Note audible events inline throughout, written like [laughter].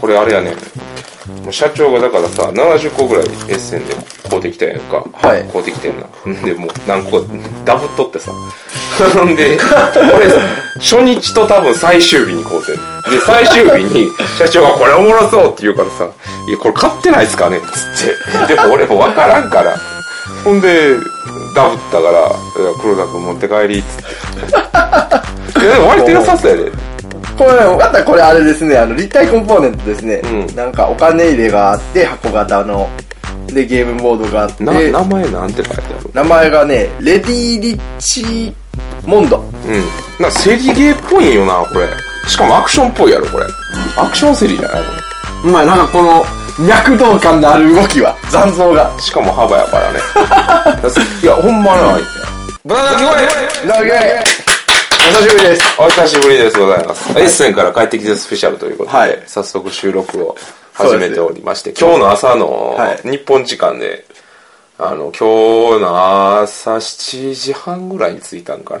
これあれやね。もう社長がだからさ70個ぐらいエッセンで買うてきたやんか。はい。買うてきてんな。[laughs] でもう何個ダブっとってさ。[laughs] で [laughs] 俺初日と多分最終日に買うてん。で最終日に社長がこれおもろそうって言うからさ「いやこれ買ってないっすかね?」っつって。でも俺も分からんから。ほんでダブったから「いや黒田君持って帰り」っつって。いやでも割と良さそうやでこれ、またこれあれですね、あの、立体コンポーネントですね。うんなんか、お金入れがあって、箱型の。で、ゲームボードがあって、な名前なんて書いてある？名前がね、レディー・リッチ・モンド。うん。なんかセリゲーっぽいんよな、これ。しかもアクションっぽいやろ、これ。アクションセリじゃない？こまあなんかこの、脈動感のある動きは、残像が。れ。しかも幅やからね。[laughs] いや、ほんまな。ブラザー聞こえなげお久しぶりです。お久しぶりですございます。エッセンから帰ってきてスペシャルということで、はい早速収録を始めておりまして、今日の朝のはい日本時間で、あの、今日の朝7時半ぐらいに着いたんか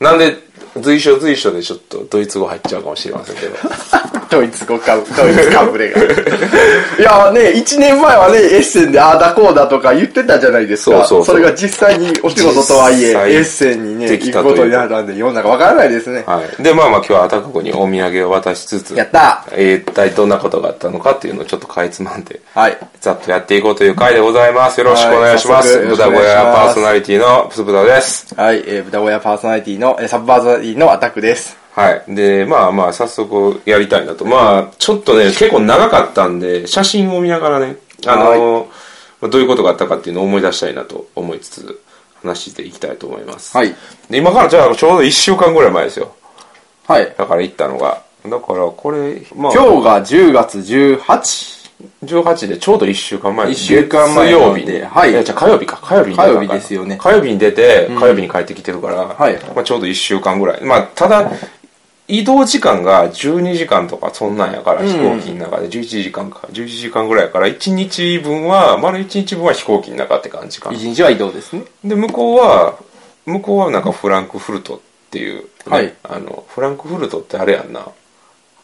な。なんで、随所随所でちょっとドイツ語入っちゃうかもしれませんけど。[laughs] ドイツ語か、ドイツかぶれが。[laughs] いやね、1年前はね、エッセンでああだこうだとか言ってたじゃないですか。そうそうそうれが実際にお仕事とはいえ、エッセンにね、行くことになったんで、世の中わからないですね。はい。で、まあまあ今日はアタカ子にお土産を渡しつつ、やったえー一体どんなことがあったのかっていうのをちょっとかいつまんで、はい。ざっとやっていこうという回でございます。よろしくお願いします。豚小屋パーソナリティのプスブタです。はい、えー、豚小屋パーソナリティの、えーサブパーソのアタックです。はい。で、まあまあ早速やりたいなと。まあ、ちょっとね、結構長かったんで、写真を見ながらね、あの、まあどういうことがあったかっていうのを思い出したいなと思いつつ、話していきたいと思います。はい。で、今からじゃあちょうど1週間ぐらい前ですよ。はい。だから行ったのが。だからこれ、まあ、今日が10月18 18でちょうど1週間前一週間前月曜日ではいやじゃあ火曜日か。火曜日火曜日ですよね火曜日に出て、火曜日に帰ってきてるから、はいまあ、ちょうど1週間ぐらい。まあ、ただ、移動時間が12時間とかそんなんやから、飛行機の中で11時間か。11時間ぐらいやから、1日分は、丸1日分は飛行機の中って感じかな。一日は移動ですね。で、向こうは、向こうはなんかフランクフルトっていう、ねはいあの、フランクフルトってあれやんな。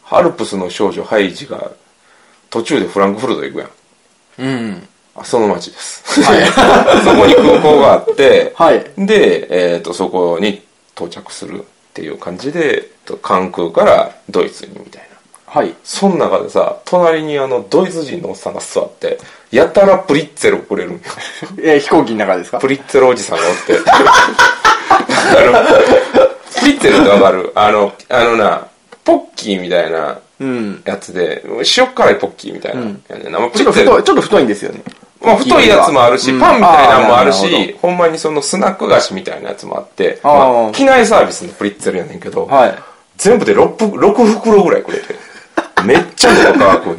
アルプスの少女ハイジが途中でフランクフルト行くやん。うん。あその町です。[laughs] そこに空港があって、はいで、えっ、と、そこに到着するっていう感じで、えっと関空からドイツにみたいな。はい。その中でさ、隣にあの、ドイツ人のおっさんが座って、やたらプリッツェルをくれるんよ。[laughs] えー飛行機の中ですか？プリッツェルおじさんがおって。[laughs] プリッツェルってわかる？あの、あのな、ポッキーみたいなうん。やつで、塩辛いポッキーみたいなやねんな。まあちょっと太い、ちょっと太いんですよね。まあ、太いやつもあるし、うんパンみたいなのもあるし、ほんまにそのスナック菓子みたいなやつもあって、まあ、機内サービスのプリッツェルやねんけど、はい。全部で 6, 6袋ぐらいくれて、[laughs] めっちゃの乾く。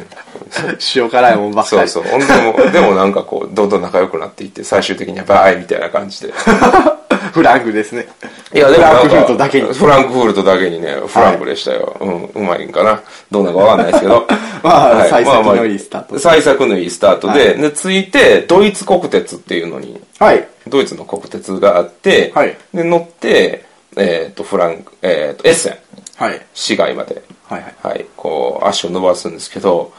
塩辛いもんばっかり。そうそう。ほんでも、でもなんかこう、どんどん仲良くなっていって、最終的にはバイみたいな感じで。[laughs] [laughs] フランクですね。いや、でもフランクフルトだけにフランクフルトだけにね、フランクでしたよ。うん、うまいんかな。どうなのかわかんないですけど。[laughs] まあはい幸先のいいスタートまあまあ幸先のいいスタートで、で、ついて、ドイツ国鉄っていうのに、はい。ドイツの国鉄があって、はいで、乗って、えっ、と、フランク、えっ、と、エッセン、はい。市街まで、はいはい。はい、こう、足を伸ばすんですけど、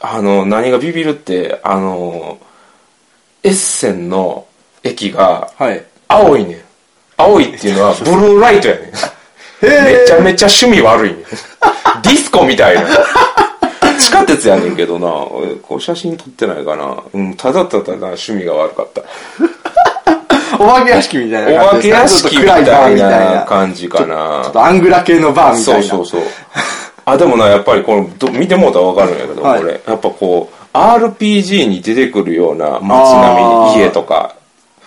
あの、何がビビるって、あの、エッセンの駅が、はい。青いねん。青いっていうのは、ブルーライトやねん。めちゃめちゃ趣味悪いねん。[laughs] ディスコみたいな。地下鉄やねんけどな、俺こう写真撮ってないかな。うん、ただただな趣味が悪かった。お化け屋敷みたいお化けな感じですか屋敷みたいーみたいなな。感じかなちょっ。とアングラ系のバーみたいうな。そそうそう。あ、でもな、やっぱりこれ、ど見てもうたらわかるんやけど、はいこれ。やっぱこう、RPG に出てくるような街並み、家とか、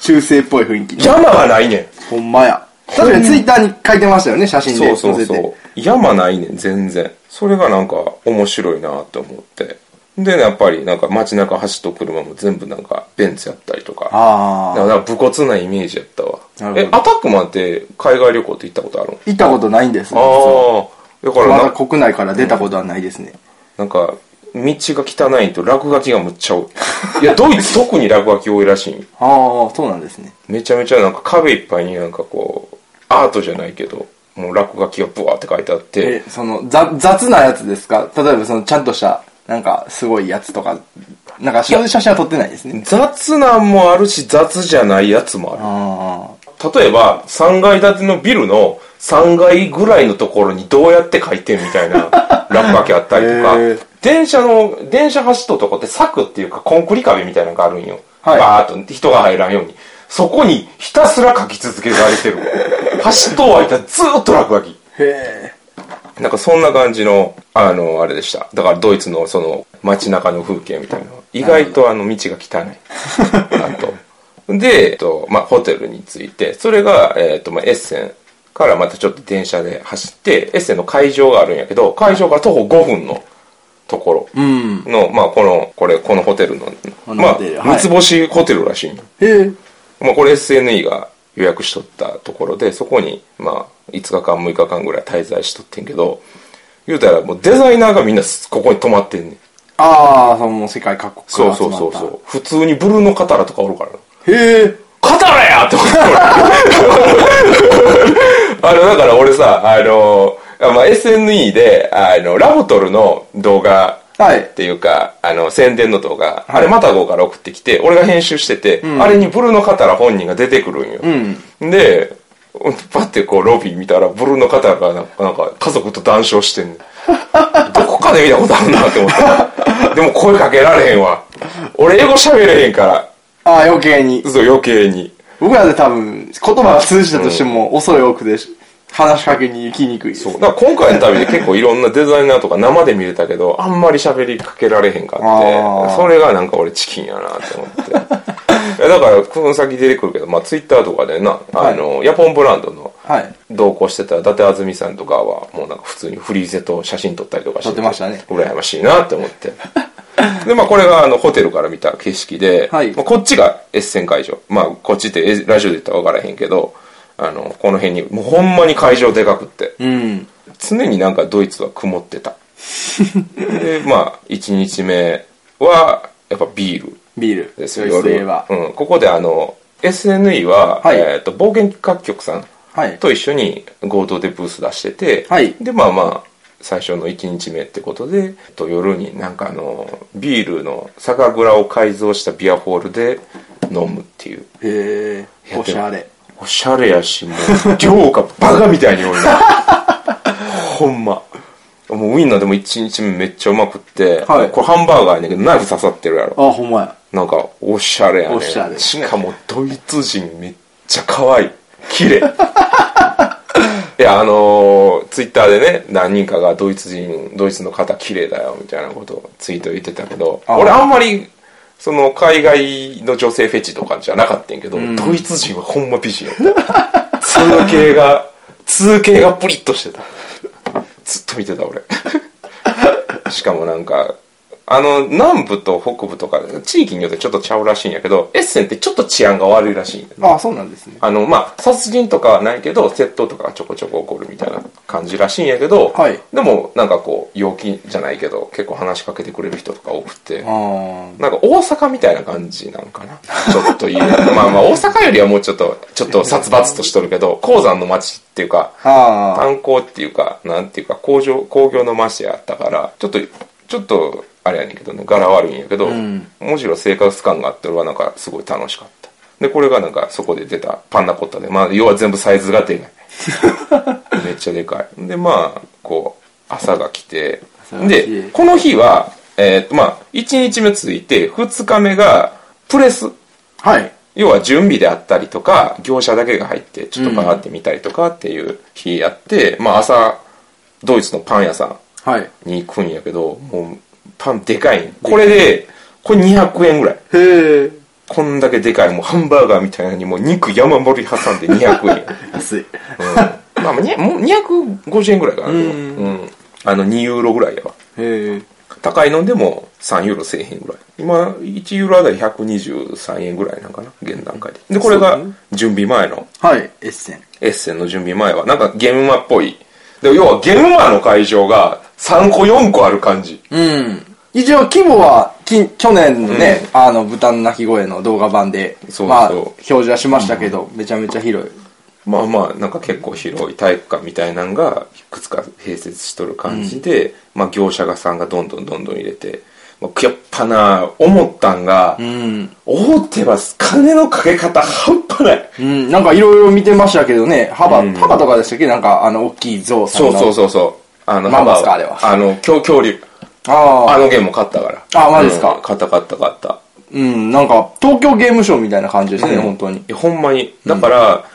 中世っぽい雰囲気。山がないねん。ほんまや。確かにツイッターに書いてましたよね、写真で。そうそうそう。山ないねん、全然。それがなんか面白いなって思って。で、やっぱりなんか街中走っとく車も全部なんかベンツやったりとか。ああ。だから武骨なイメージやったわ。え、アタックマンって海外旅行って行ったことあるの？行ったことないんです。ああ。だからなまだ国内から出たことはないですね。なんか、道が汚いと落書きがむっちゃ多い。いや、ドイツ [laughs] 特に落書き多いらしいんああ、そうなんですね。めちゃめちゃなんか壁いっぱいになんかこう、アートじゃないけど、もう落書きがブワーって書いてあって、え、その、ざ雑なやつですか？例えばその、ちゃんとしたなんか、すごいやつとか、なんか、写真は撮ってないですね。雑なんもあるし、雑じゃないやつもある。あ例えば、3階建てのビルの3階ぐらいのところにどうやって書いてんみたいな [laughs] 落書きあったりとか電車の、電車走っとるとこって柵っていうかコンクリ壁みたいなのがあるんよ。はいバーっと人が入らんように。そこにひたすら書き続けられてる。[laughs] 走っとはいたらずーっと落書き。ーへなんかそんな感じの、あの、あれでした。だからドイツのその街中の風景みたいな。意外とあの道が汚い。[laughs] なんと。で、えっと、まあ、ホテルに着いて、それが、えっと、まあ、エッセンからまたちょっと電車で走って、エッセンの会場があるんやけど、会場から徒歩5分のところーうん。の、まあ、この、これ、このホテルの、まあ、三つ星ホテルらしいんよまあ、これ SNE が予約しとったところで、そこに、まあ、5日間、6日間ぐらい滞在しとってんけど、言うたらもうデザイナーがみんなここに泊まってんねん。ああ、その世界各国そうそうから集まった。そうそう。普通にブルーのカタラとかおるからな。へえ。カタラやって思って俺あの、だから俺さ、あの、まあ、SNE で、あの、ラブトルの動画はいっていうか、あの、宣伝の動画、はいあれマタゴから送ってきて、俺が編集してて、あれにブルーのカタラ本人が出てくるんよ。うん。で、パッてこうロビー見たら、ブルーの方がなんかなんか家族と談笑してんねん。[laughs] どこかで見たことあるなって思った。でも声かけられへんわ。俺英語喋れへんから、ああ、余計に。そう余計に。僕らで多分、言葉が通じたとしても、恐れ多くでし、話しかけに行きにくいです。そう。だから今回の旅で結構いろんなデザイナーとか生で見れたけど、[laughs] あんまり喋りかけられへんかって、それがなんか俺チキンやなって思って。[laughs] だから、この先出てくるけど、まあツイッターとかでな、あの、ヤポンブランドのはい。同行してた伊達あずみさんとかはもうなんか普通にフリーゼと写真撮ったりとかして撮ってましたね羨ましいなって思って [laughs] [laughs] でまあこれがあのホテルから見た景色で、はい。まあ、こっちがエッセン会場。まあこっちってえラジオで言ったら分からへんけどあのこの辺にもうほんまに会場でかくって。うん。常になんかドイツは曇ってた。[laughs] でまあ1日目はやっぱビール。ビール。ですよ。夜。ば。うん、ここであの SNE は、はい。えー、と冒険各局さんはい。と一緒に合同でブース出してて、はい。でまあまあ最初の1日目ってことでと夜になんかあのビールの酒蔵を改造したビアホールで飲むっていう。へえ。やおしゃれ。おしゃれやしもう量がバカみたいに多い。な [laughs] ほんま。もうウインナーでも1日目めっちゃうまくって、はい。これハンバーガーやねんけどナイフ刺さってるやろ。あ、ほんまや。なんかおしゃれやねおしゃれ。しかもドイツ人めっちゃ可愛い。綺麗 [laughs] いやあのーツイッターでね何人かがドイツ人ドイツの方綺麗だよみたいなことをツイート言ってたけどあ俺あんまりその海外の女性フェチとかじゃなかったんやけど、ドイツ人はほんま美人やった通形が通形がプリッとしてた。ずっと見てた俺。しかもなんかあの南部と北部とか地域によってちょっとちゃうらしいんやけどエッセンってちょっと治安が悪いらしいんだよね。あ、そうなんですね。あのまあ殺人とかはないけど窃盗とかがちょこちょこ起こるみたいな感じらしいんやけど、はい。でもなんかこう陽気じゃないけど結構話しかけてくれる人とか多くて。なんか大阪みたいな感じなんかな。ちょっと言う。[laughs] まあまあ大阪よりはもうちょっとちょっと殺伐としとるけど鉱山の町っていうかあ炭鉱っていうかなんていうか工場工業の町やったからちょっとちょっとあれやねんけどね柄悪いんやけど、んむしろ生活感があって俺はなんかすごい楽しかったでこれがなんかそこで出たパンナコッタでまあ要は全部サイズがでかい [laughs] めっちゃでかいでまあこう朝が来てでこの日はえーっとまあ1日目ついて2日目がプレスあ。はい。要は準備であったりとか業者だけが入ってちょっとバーって見たりとかっていう日やって、まあ朝ドイツのパン屋さはい。んに行くんやけどもうパンでかい。んこれでこれ200円ぐらい。へえ。こんだけでかいもうハンバーガーみたいなのにもう肉山盛り挟んで200円、[laughs] 安い。うん、まあもう250円ぐらいかな。でも。うんあの2ユーロぐらいやわ。へえ。高いのでも3ユーロせえへんぐらい。今1ユーロあたり123円ぐらいなんかな。現段階で。でこれが準備前の。はい。エッセン。エッセンの準備前は。なんかゲームマっぽいで要はゲームマの会場が3個4個ある感じうん。一応規模は、き去年のね、あの、豚の鳴き声の動画版で、そうそうまあ、表示はしましたけど、めちゃめちゃ広い。まあまあなんか結構広い体育館みたいなんがいくつか併設しとる感じで、まあ業者がさんがどんどんどんどん入れて、まあ、やっぱな思ったんが、うん。大手は金のかけ方半端ないうん、なんかいろいろ見てましたけどね、幅、うん幅とかでしたっけなんか、あの、大きい像さんの。そうそうそうそうあのマンモスかああの恐恐竜ああ。あのゲーム買ったからあマジですかうん買った買った買ったうん、なんか、東京ゲームショウみたいな感じですね、うん本当に。いやほんまにだから、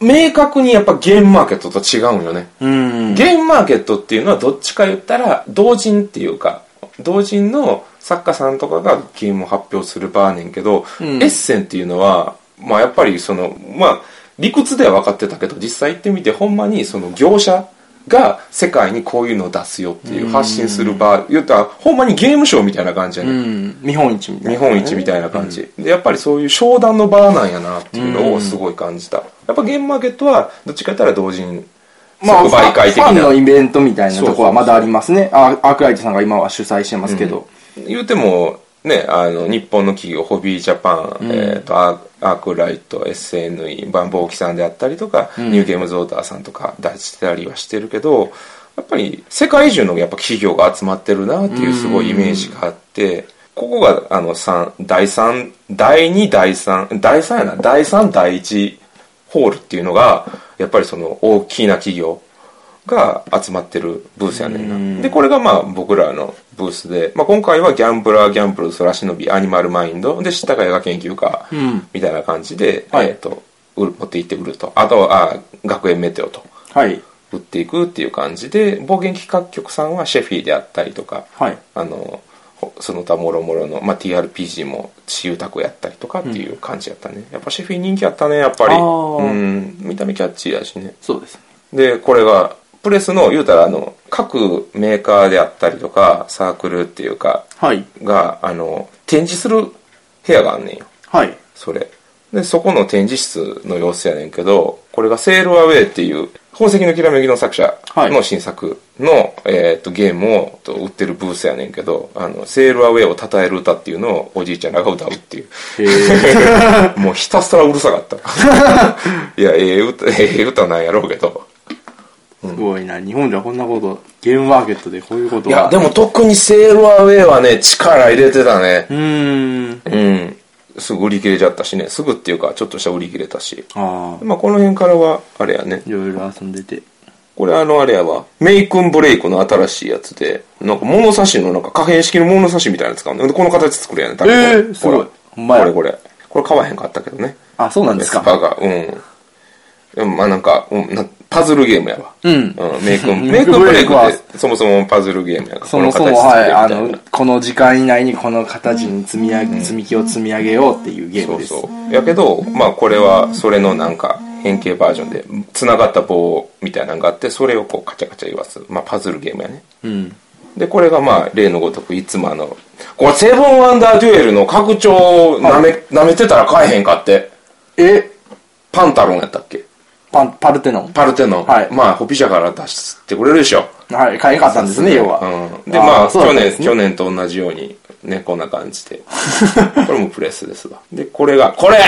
明確にやっぱゲームマーケットと違うんよね、うん。ゲームマーケットっていうのはどっちか言ったら同人っていうか同人の作家さんとかがゲームを発表する場やねんけど、うん。エッセンっていうのはまあやっぱりそのまあ理屈では分かってたけど実際行ってみてほんまにその業者が世界にこういうのを出すよっていう発信する場言ったらほんまにゲームショーみたいな感じやね、うん。ん。見本市みたいな、日本一みたいな感じ、でやっぱりそういう商談の場なんやなっていうのをすごい感じた、やっぱゲームマーケットはどっちか言ったら同人まあ、即売会的ファンなのイベントみたいなとこはまだありますね。あアークライトさんが今は主催してますけど。言うてもねあの日本の企業ホビージャパン、えー、とアークライト SNE バンボーキさんであったりとか、ニューゲームズオーダーさんとか出したりはしてるけどやっぱり世界中のやっぱ企業が集まってるなっていうすごいイメージがあって、ここがあの三第3第2第3第3やな第3第1ホールっていうのがやっぱりその大きな企業が集まってるブースやねんな。で、これがまあ僕らのブースで、まあ今回はギャンブラー、ギャンブル、ソラシノビ、アニマルマインド、で、知ったか映画研究家、んみたいな感じで、はいえっ、と、売る持って行ってくると。あとは、あ学園メテオと。はい。売っていくっていう感じで、暴言企画局さんはシェフィーであったりとか、はい。あの、ほその他もろもろの、まあ、TRPG も私有宅やったりとかっていう感じやったね。やっぱシェフィー人気あったね、やっぱり。うん、見た目キャッチーやしね。そうです。で、これが、プレスの、言うたら、あの、各メーカーであったりとか、サークルっていうか、はい。が、あの、展示する部屋があんねんよ。はい。それ。で、そこの展示室の様子やねんけど、これがセールアウェイっていう、宝石のきらめきの作者の新作の、えー、とゲームをと売ってるブースやねんけど、あの、セールアウェイを称える歌っていうのをおじいちゃんらが歌うっていう。へ [laughs] もうひたすらうるさかった。[laughs] いや、ええ歌、ええ歌なんやろうけど。すごいな。日本ではこんなこと、ゲームマーケットでこういうことが。いや、でも特にセールアウェイはね、力入れてたね。うーん。うん。すぐ売り切れちゃったしね。すぐっていうか、ちょっとした売り切れたし。ああ。まあ、この辺からは、あれやね。いろいろ遊んでて。これあの、あれやわ。メイクンブレイクの新しいやつで、なんか物差しの、なんか可変式の物差しみたいなの使うの。で、この形作るやね。多分これえーすごいほんまやこれこれ。これ買わへんかったけどね。あ、そうなんですか。スパが。うん。まあなんか、うん、なパズルゲームやわ。うん。うん、メイクン、メ [laughs] メイクンブレイクはそもそもパズルゲームやから。そもそも、この形はい、あの、この時間以内にこの形に積み上げ、積み木を積み上げようっていうゲームです。そうそう。やけど、まあこれはそれのなんか変形バージョンで、繋がった棒みたいなのがあって、それをこうカチャカチャ言わす。まあパズルゲームやね。うん。で、これがまあ例のごとくいつもあの、これセブンワンダーデュエルの拡張舐め、舐めてたら買えへんかって。え、パンタロンやったっけ？パン、パルテノンパルテノン。はいまあ、ホピ社から出してくれるでしょ。はい、買えなかったんですね、要は。うん。で、まあ、去年、去年と同じように、ね、こんな感じで。[laughs] これもプレスですわ。で、これが、これ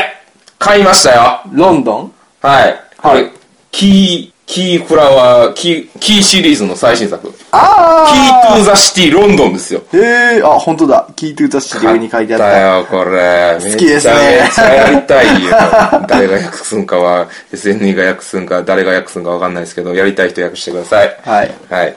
買いましたよロンドン？はい。はいキー、キーフラワー、キー、キーシリーズの最新作。キあートゥーザシティロンドンですよ。えー、あ、本当だ。キートゥータッシュ上に書いてあった。買よ、これ。好きですねめっちゃめっちゃやりたいよ。誰が訳すんかは、SNE が訳すんか、誰が訳すんかわかんないですけど、やりたい人訳してください。はい。はい。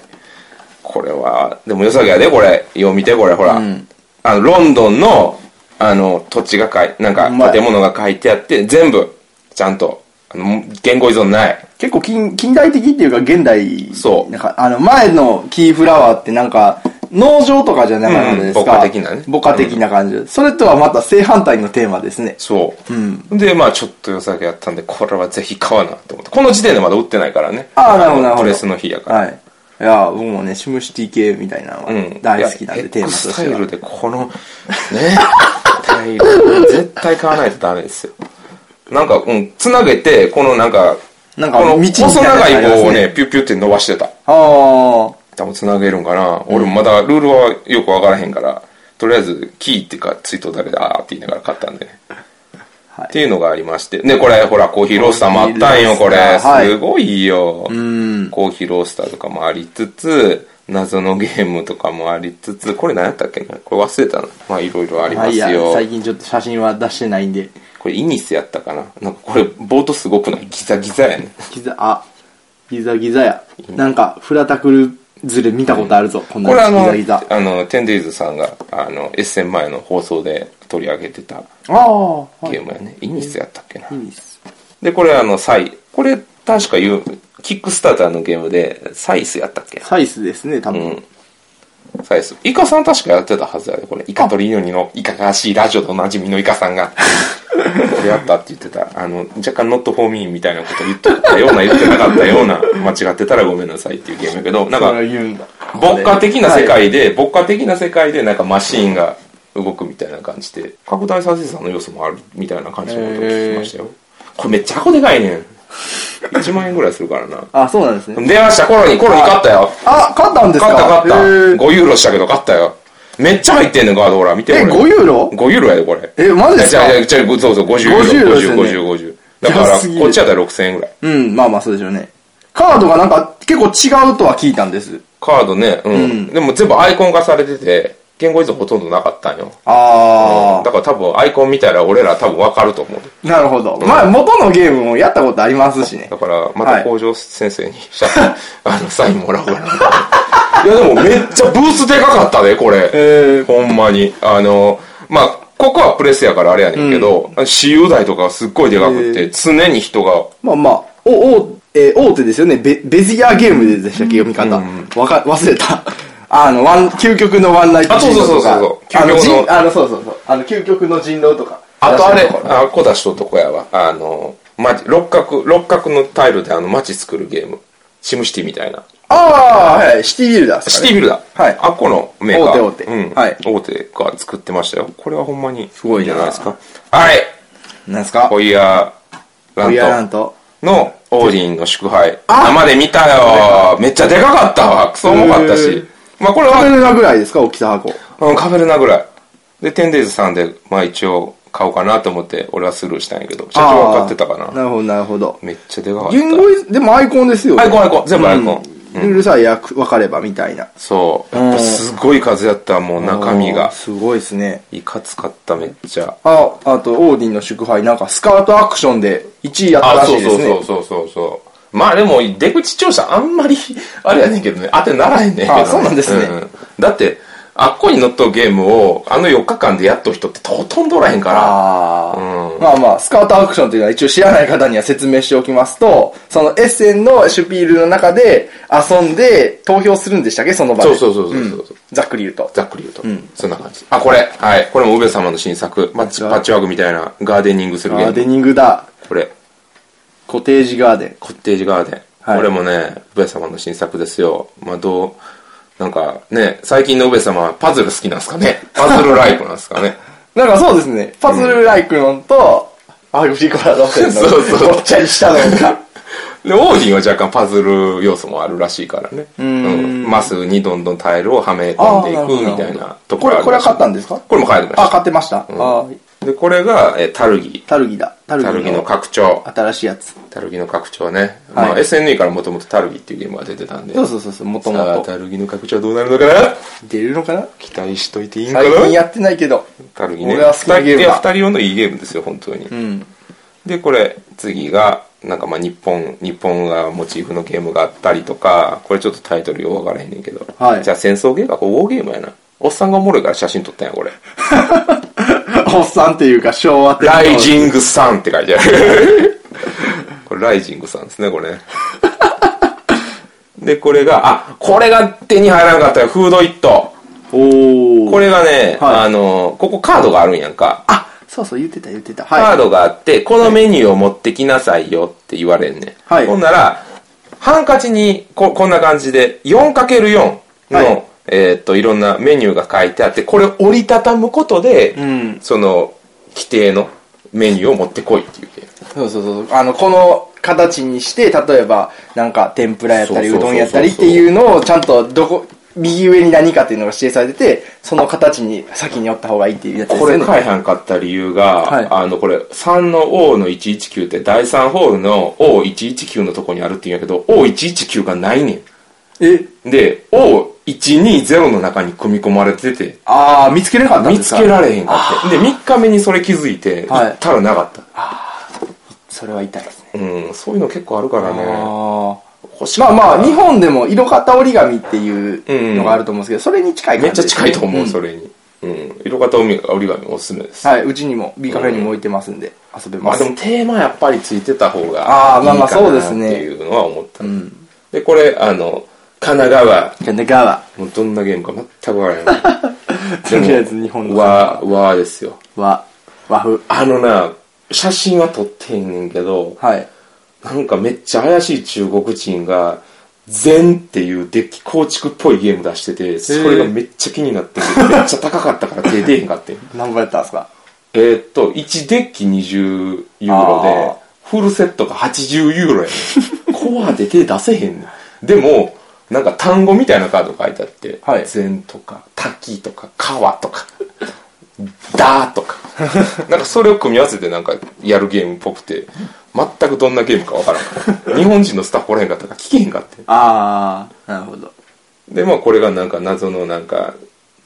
これは、でも良さげやで、これ。よう見て、これ、ほら。うんあの、ロンドンの、あの、土地が書い、なんか建物が書いてあって、全部、ちゃんと、あの、言語依存ない。結構近近代的っていうか現代。そうなんか、あの、前のキーフラワーってなんか、農場とかじゃなかったですか。うん牧歌的なね牧歌的な感じで。それとはまた正反対のテーマですね。そう。んで、まあちょっと良さげやったんで、これはぜひ買わなと思って。この時点でまだ売ってないからね。あーなるほどなるほどプレスの日やから。はい。いや、僕もね、シムシティ系みたいなのはうん。大好きなんで、いやテーマとしては。タイルでこの、ね、タイル、絶対買わないとダメですよ。なんか、うん、つなげて、このなんか、なんか道みたいな細長い棒をね、ピュッピュって伸ばしてた。あ多分つなげるんかな。俺もまだルールはよくわからへんから、とりあえず、キーっていうか、ツイートだけで、あーって言いながら買ったんで。はいっていうのがありまして。ね、これ、ほら、コーヒーロースターもあったんよ、これ。すごいよ。うん。コーヒーロースターとかもありつつ、謎のゲームとかもありつつ、これ何やったっけな？これ忘れたな。まあ、いろいろありますはい。最近ちょっと写真は出してないんで。これイニスやったかな？なんかこれ、ボートすごくない？ギザギザやね。ギザ、あ、ギザギザや。なんか、フラタクルズレ見たことあるぞ、こんなこれあの、ギザギザ。あの、テンデイズさんが、あの、エッセン前の放送で取り上げてたああ、はい。ゲームやね。イニスやったっけな？いいです。で、これあの、サイ。これ、確か言う、キックスターターのゲームで、サイスやったっけ？サイスですね、多分。うん。サイス。イカさん確かやってたはずやで、これ。イカとリノニのイカがわしいラジオでおなじみのイカさんが。これやったって言ってた。あの、若干ノットフォーミーみたいなこと言ってたような、言ってなかったような、間違ってたらごめんなさいっていうゲームやけど、なんか。牧歌的な世はい界で、牧歌的な世界でなんかマシーンが動くみたいな感じで、拡大再生産の要素もあるみたいな感じのことを聞きましたよ。これめっちゃ箱でかいねん。1万円ぐらいするからな。あ、そうなんですね。電話した頃に、頃に買ったよ。あ、買ったんですか？買った買った。へー5ユーロしたけど買ったよ。めっちゃ入ってんねん、ガードほら。見てえ、これ5ユーロ？5ユーロやで、これ。え、マジですか？じゃそうそう、50ユーロ。50ユーロですよね50、50、50。だから、こっちやったら6000円ぐらい。うん、まあまあそうでしょうね。カードがなんか結構違うとは聞いたんです。カードね、うん。でも全部アイコン化されてて、言語依存ほとんどなかったんよ。あだから多分アイコン見たら俺ら多分わかると思う。あ、なるほど。まあ元のゲームもやったことありますしねだ。から、まはいた工場先生に、[laughs] あの、サインもらおうかな。いや、でもめっちゃブースでかかったで、これ。えほんまに。あの、まあ、ここはプレスやからあれやねんけど、私有台とかすっごいでかくて、常に人が、まあまあ、お、お、えー大手ですよね。ベ、ベジアゲームでしたっけ、読み方。わか、忘れた。あの、ワン、究極のワンナイトあそうそうそうそう究極の人、あの、そうそうそう。あの、究極の人狼とか。あとあれあ、こ出しととこやわ。あの、ま六角、六角のタイルであの街作るゲーム。シムシティみたいな。ああ、はい。シティビルダーね。シティビルダー。はいあっこのメーカー。大手大手うん。はい大手が作ってましたよ。これはほんまに。すごいなじゃないですか。はい。なんですか？ホイヤーラホイヤーランント。トのオーディンの祝杯。あ生で見たよめっちゃでかかったわ。クソ重かったへしー。まあこれは、カメルナぐらいですか？大きさ箱。うん、カフェルナぐらい。で、テンデイズさんで、まあ一応買おうかなと思って、俺はスルーしたんやけど、社長は買ってたかな。なるほど、なるほど。めっちゃでかかった。言語い、でもアイコンですよね。アイコンアイコン全部アイコンうんルールさえ分かればみたいな。そう。やっぱすごい数やった、もう中身が。すごいですね。いかつかった、めっちゃ。あ、あと、オーディンの祝杯、なんかスカートアクションで1位やったあ、らしそそういうですね。そうそうそうそう。まあでも、出口調査あんまり、[laughs] あれやねんけどね、当てならへんねんけど、ね。あそうなんですねんだって、あっこに乗っとるゲームを、あの4日間でやっとる人ってほとんどおらへんから。ああ、うんまあまあ、スカートアクションというのは一応知らない方には説明しておきますと、そのエッセンのシュピールの中で遊んで投票するんでしたっけ？その場で。そうそうそうそうそうざっくり言うと。ざっくり言うと。そんな感じ。あ、これ。はい。これも宇部様の新作。マッチ、パッチワークみたいなガーデニングするゲーム。ガーデニングだ。これ。コテージガーデン。コッテージガーデン。はいこれもね、宇部様の新作ですよ。まあどう、なんかね、最近の宇部様はパズル好きなんですかね？パズルライクなんですかね？[laughs] なんかそうですね。パズルライクのと、アグリコラ路線の [laughs] そうそうごっちゃりしたのが。[laughs] で、オーディンは若干パズル要素もあるらしいからね。うんマスにどんどんタイルをはめ込んでいくみたいなとここれ、ろあるこれは買ったんでですか？これも買いました。あ、買ってました。あで、これが、えータルギ。タルギだ。タルギのの拡張。新しいやつ。タルギの拡張ね。はいまあ SNE からもともとタルギっていうゲームが出てたんで。そうそうそうそう、もともと。タルギの拡張どうなるのかな？出るのかな？期待しといていいんかな？最近やってないけど。タルギね。俺は好きなゲームだいや、二人用のいいゲームですよ、本当に。うん。で、これ、次が、なんかまあ日本、日本がモチーフのゲームがあったりとか、これちょっとタイトルよくわからへんねんけど。はいじゃあ戦争ゲームか、これウォーゲームやな。おっさんがおもろいから写真撮ったんや、これ。[laughs] おっさんっていうか昭和ライジングさんって書いてある。[laughs] これライジングさんですね、これね。で、これが、あ、これが手に入らなかったよ、フードイット。おー。これがね、はいあの、ここカードがあるんやんか。あ、そうそう、言ってた言ってた。カーはい。ドがあって、このメニューを持ってきなさいよって言われんねん。はいほんなら、ハンカチにここんな感じで 4×4 の、はいえーっと、いろんなメニューが書いてあって、これを折りたたむことで、うん。その、規定のメニューを持ってこいっていうゲーム。そうそうそう。あの、この形にして、例えば、なんか、天ぷらやったり、そうどんやったりっていうのを、ちゃんと、どこ、右上に何かっていうのが指定されてて、その形に先に寄った方がいいっていうやつですね。れ買えへんかった理由が、はいあの、これ、3の O の119って第3ホールの O119 のとこにあるって言うんやけど、O119 がないねえ？ん。で、O120 の中に組み込まれてて、あー、見つけれなかった見つけられへんかって。で、3日目にそれ気づいて、はい行ったらなかった。それは痛いですね。うん、そういうの結構あるからね。あまあまあ、日本でも色型折り紙っていうのがあると思うんですけど、それに近いめっちゃ近いと思う、んそれに。うん。色型折り紙おすすめです。はい、うちにも B カフェにも置いてますんで、遊べます。まあでもテーマやっぱりついてた方がいいかなっていうのは思った。んで、これ、あの、神奈川。神奈川。もうどんなゲームか全くわからない。[laughs] とりあえず日本の和、和ですよ。和、和風。あのな、写真は撮ってへんねんけど、はい。なんかめっちゃ怪しい中国人が、禅っていうデッキ構築っぽいゲーム出してて、それがめっちゃ気になってて、[laughs] めっちゃ高かったから手出えへんかってん。何本やったんですか？えーっと、1デッキ20ユーロであ、フルセットが80ユーロやねん。コアで手出せへんねん。でも、なんか単語みたいなカード書いてあって、はい禅とか、滝とか、川とか、[laughs] だーとか。[laughs] なんかそれを組み合わせてなんかやるゲームっぽくて、全くどんなゲームかわからん。[laughs] 日本人のスタッフおらへんかったから聞けへんかって。あー、なるほど。で、まあこれがなんか謎のなんか、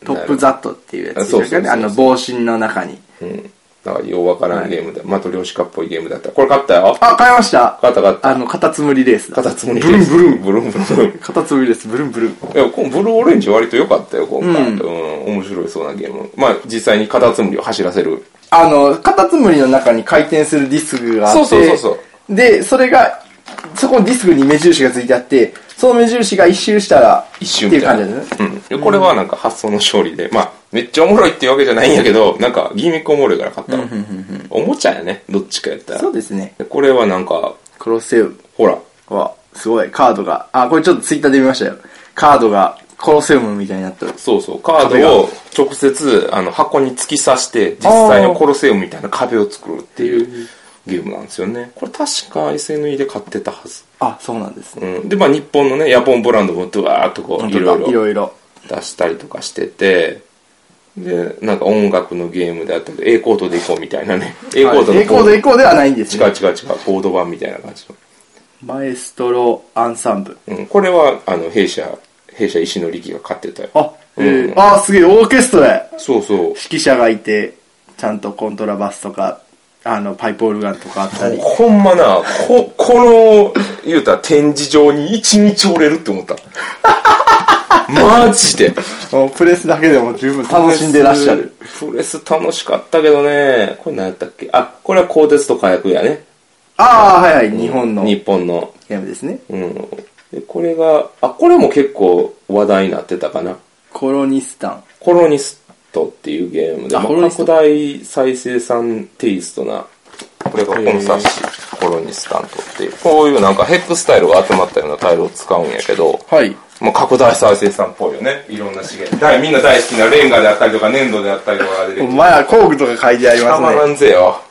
トップザットっていうやつですそうそうそうそうかね。あの、帽子の中に。うん。なんかようわからんゲームで、マトリョーシカっぽいゲームだった。これ買ったよ。あ、買いました買った買った。あの、カタツムリレースだ。カタツムリブルンブルン。ン。ブルンブルン。カタツムリレース、ブルンブルン。いや、このブルーオレンジ割と良かったよ、今回。うんうん、面白いそうなゲーム。まあ、実際にカタツムリを走らせる。あの、カタツムリの中に回転するディスクがあって、そうそうそうそで、それが、そこのディスクに目印がついてあって、その目印が一周したら、一瞬っていう。感じですね。うんで。これはなんか発想の勝利で、まあ、めっちゃおもろいっていうわけじゃないんやけど、なんかギミックおもろいから買ったの。おもちゃやね、どっちかやったら。そうですね。でこれはなんか、クロセウムほら、は、すごい、カードが、あ、これちょっとツイッターで見ましたよ。カードが、コロセウムみたいになってる。そうそう、カードを直接あの箱に突き刺して、実際のコロセウムみたいな壁を作るっていうゲームなんですよね。これ確か SNE で買ってたはず。あ、そうなんですね。うん。で、まあ日本のね、ヤポンブランドもドワーっとこう、いろいろいろいろ。出したりとかしてて、で、なんか音楽のゲームであったり、A コードで行こうみたいなね。[laughs] A コードのエコードエコーではないんです違うよ。違う違う、ボード版みたいな感じマエストロアンサンブ。の。うん。これは、あの、弊社、弊社石野力が買ってたよ。あ、えーうんあ、すげえ、オーケストラや。そうそう。指揮者がいて、ちゃんとコントラバスとか、あの、パイプオルガンとかあったり。ほんまな、こ、この、言うたら展示場に一日おれるって思った。[laughs] マジで。もうプレスだけでも十分楽しんでらっしゃる。プレス楽しかったけどね。これ何やったっけ？あ、これは鋼鉄と火薬やね。ああ、はいはい、日本の日ゲ本の。ームですね。うん。で、これが、あ、これも結構話題になってたかな。コロニスタン。コロニストっていうゲームで、まああコロニスト拡大再生産テイストな、これが本冊子、コロニスタントっていう、こういうなんかヘックスタイルが集まったようなタイルを使うんやけど、はい。もう拡大再生産っぽいよね。いろんな資源。大みんな大好きなレンガであったりとか粘土であったりとかが出てきて。お前は工具とか書いてありたまらますね。んぜよ。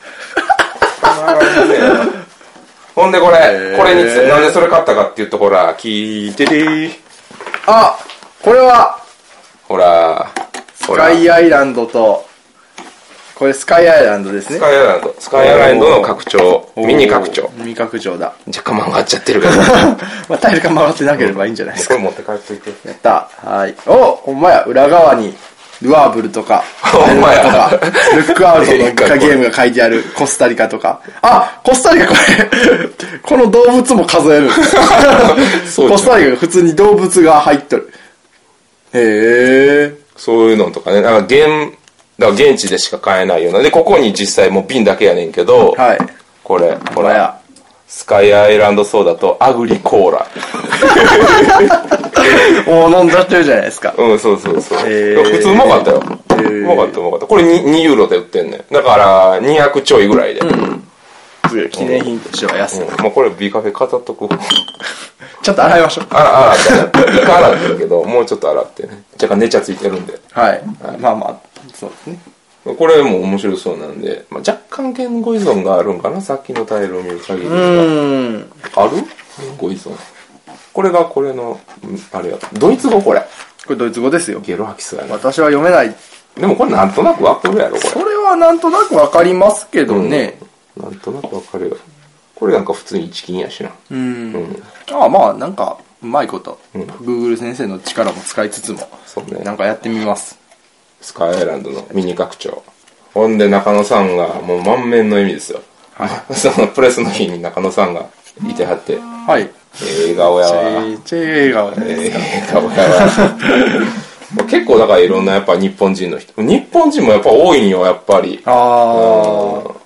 たまらんぜよ。ほんでこれ、ーこれについて、なんでそれ買ったかっていうと、ほら、聞いててー。あ、これは、ほら、ほスらカイアイランドと、これスカイアイランドですねス。カイアイランド。スカイアイランドの拡張。ミニ拡張。ミニ拡張だ。若干曲がっちゃってるけど。[laughs] まあ、タイルが曲がってなければいいんじゃないですか。これ持って帰っといて。やった。はい。おほんまや、裏側に、ルアーブルとか、[laughs] ほんまやとか、ルックアウトのゲームが書いてある、コスタリカとか。あ、コスタリカこれ、[laughs] この動物も数えるコスタリカが普通に動物が入っとる。へえ。そういうのとかね。なんか現、だから現地でしか買えないような。で、ここに実際もう瓶だけやねんけど、はい。これ、ほら、や。スカイアイランドソーダとアグリコーラ。[laughs] もう飲んじゃってるじゃないですか。うん、そうそうそう。へー普通うまかったよ。ーうまかったうまかった。これ 2, 2ユーロで売ってんねん。だから、200ちょいぐらいで。うん。記念品としては安い。もうこれ B カフェ飾っとく。[laughs] ちょっと洗いましょう。あら、洗って。一回洗ってるけど、もうちょっと洗ってね。若干寝ちゃついてるんで。はい。まあまあ、そうですね。これも面白そうなんで、まあ、若干言語依存があるんかなさっきのタイルを見る限りうは。ーん。ある？言語依存。これがこれの、んあれや。ドイツ語これ。これドイツ語ですよ。ゲロ吐きそうやな。私は読めない。でもこれなんとなくわかるやろ、こそれはなんとなくわかりますけどれ。ね。うん。なんとなくわかるよ。これなんか普通に一金やしな。うん。うん。ああ、まあ、なんか、うまいこと、うん Google 先生の力も使いつつも、そうね。なんかやってみます。スカイアイランドのミニ拡張。ほんで中野さんがもう満面の笑みですよ。[laughs] そのプレスの日に中野さんがいてはって、はい。ええ顔やチわ。ェチェ笑顔じゃないですか？[laughs] ええ顔やわ。結構だからいろんなやっぱ日本人の人。日本人もやっぱ多いんよ、やっぱり。あ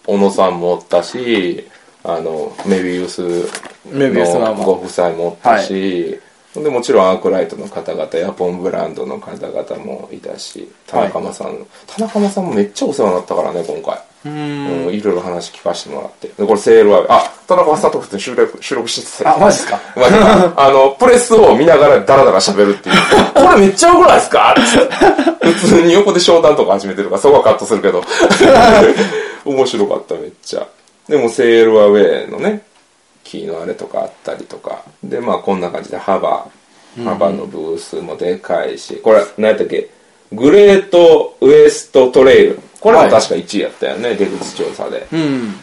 小野さんもおったし、あの、メビウスのご夫妻もおったし、でもちろんアークライトの方々、ヤポンブランドの方々もいたし、田中間さん、田中間さんもめっちゃお世話になったからね、今回。あ。うん。うん、いろいろ話聞かせてもらって。で、これセールは、あ、田中さんと普通に収録、収録してたあ、マジですか？まあ、あの、プレスを見ながらダラダラ喋るっていう。[laughs] これめっちゃ良くないですか？普通に横で商談とか始めてるから、そこはカットするけど。[laughs] 面白かった、めっちゃ。でも、セールアウェイのね、キーのあれとかあったりとか。で、まあ、こんな感じで幅。幅のブースもでかいし、これ、何やったっけ？グレートウエストトレイル。これも確か1位やったよね、出口調査で。うん。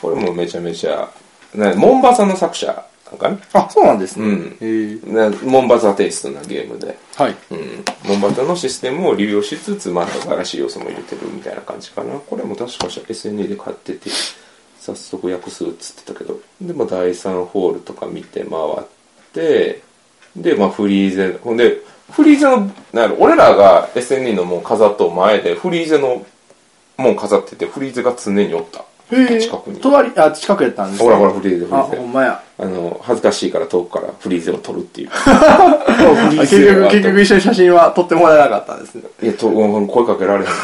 これもめちゃめちゃ、ね、モンバサの作者なんかね。あ、そうなんですね。うんモンバサテイストなゲームで、はい。うん、モンバサのシステムを利用しつつまた新しい要素も入れてるみたいな感じかなこれも確か SNE で買ってて早速訳すっつってたけどで、まあ、第3ホールとか見て回ってで、まあ、フリーゼほんでフリーゼのなんやろ俺らが SNE のもう飾っと前でフリーゼのもう飾っててフリーゼが常におったへえ。近くに隣、あ、近くやったんですねほらほらフリーゼフリあ、ーゼほんまや。あの恥ずかしいから遠くからフリーゼを撮るっていう [laughs] あ結局、結局一緒に写真は撮ってもらえなかったんですね。いや、と声かけられへんかっ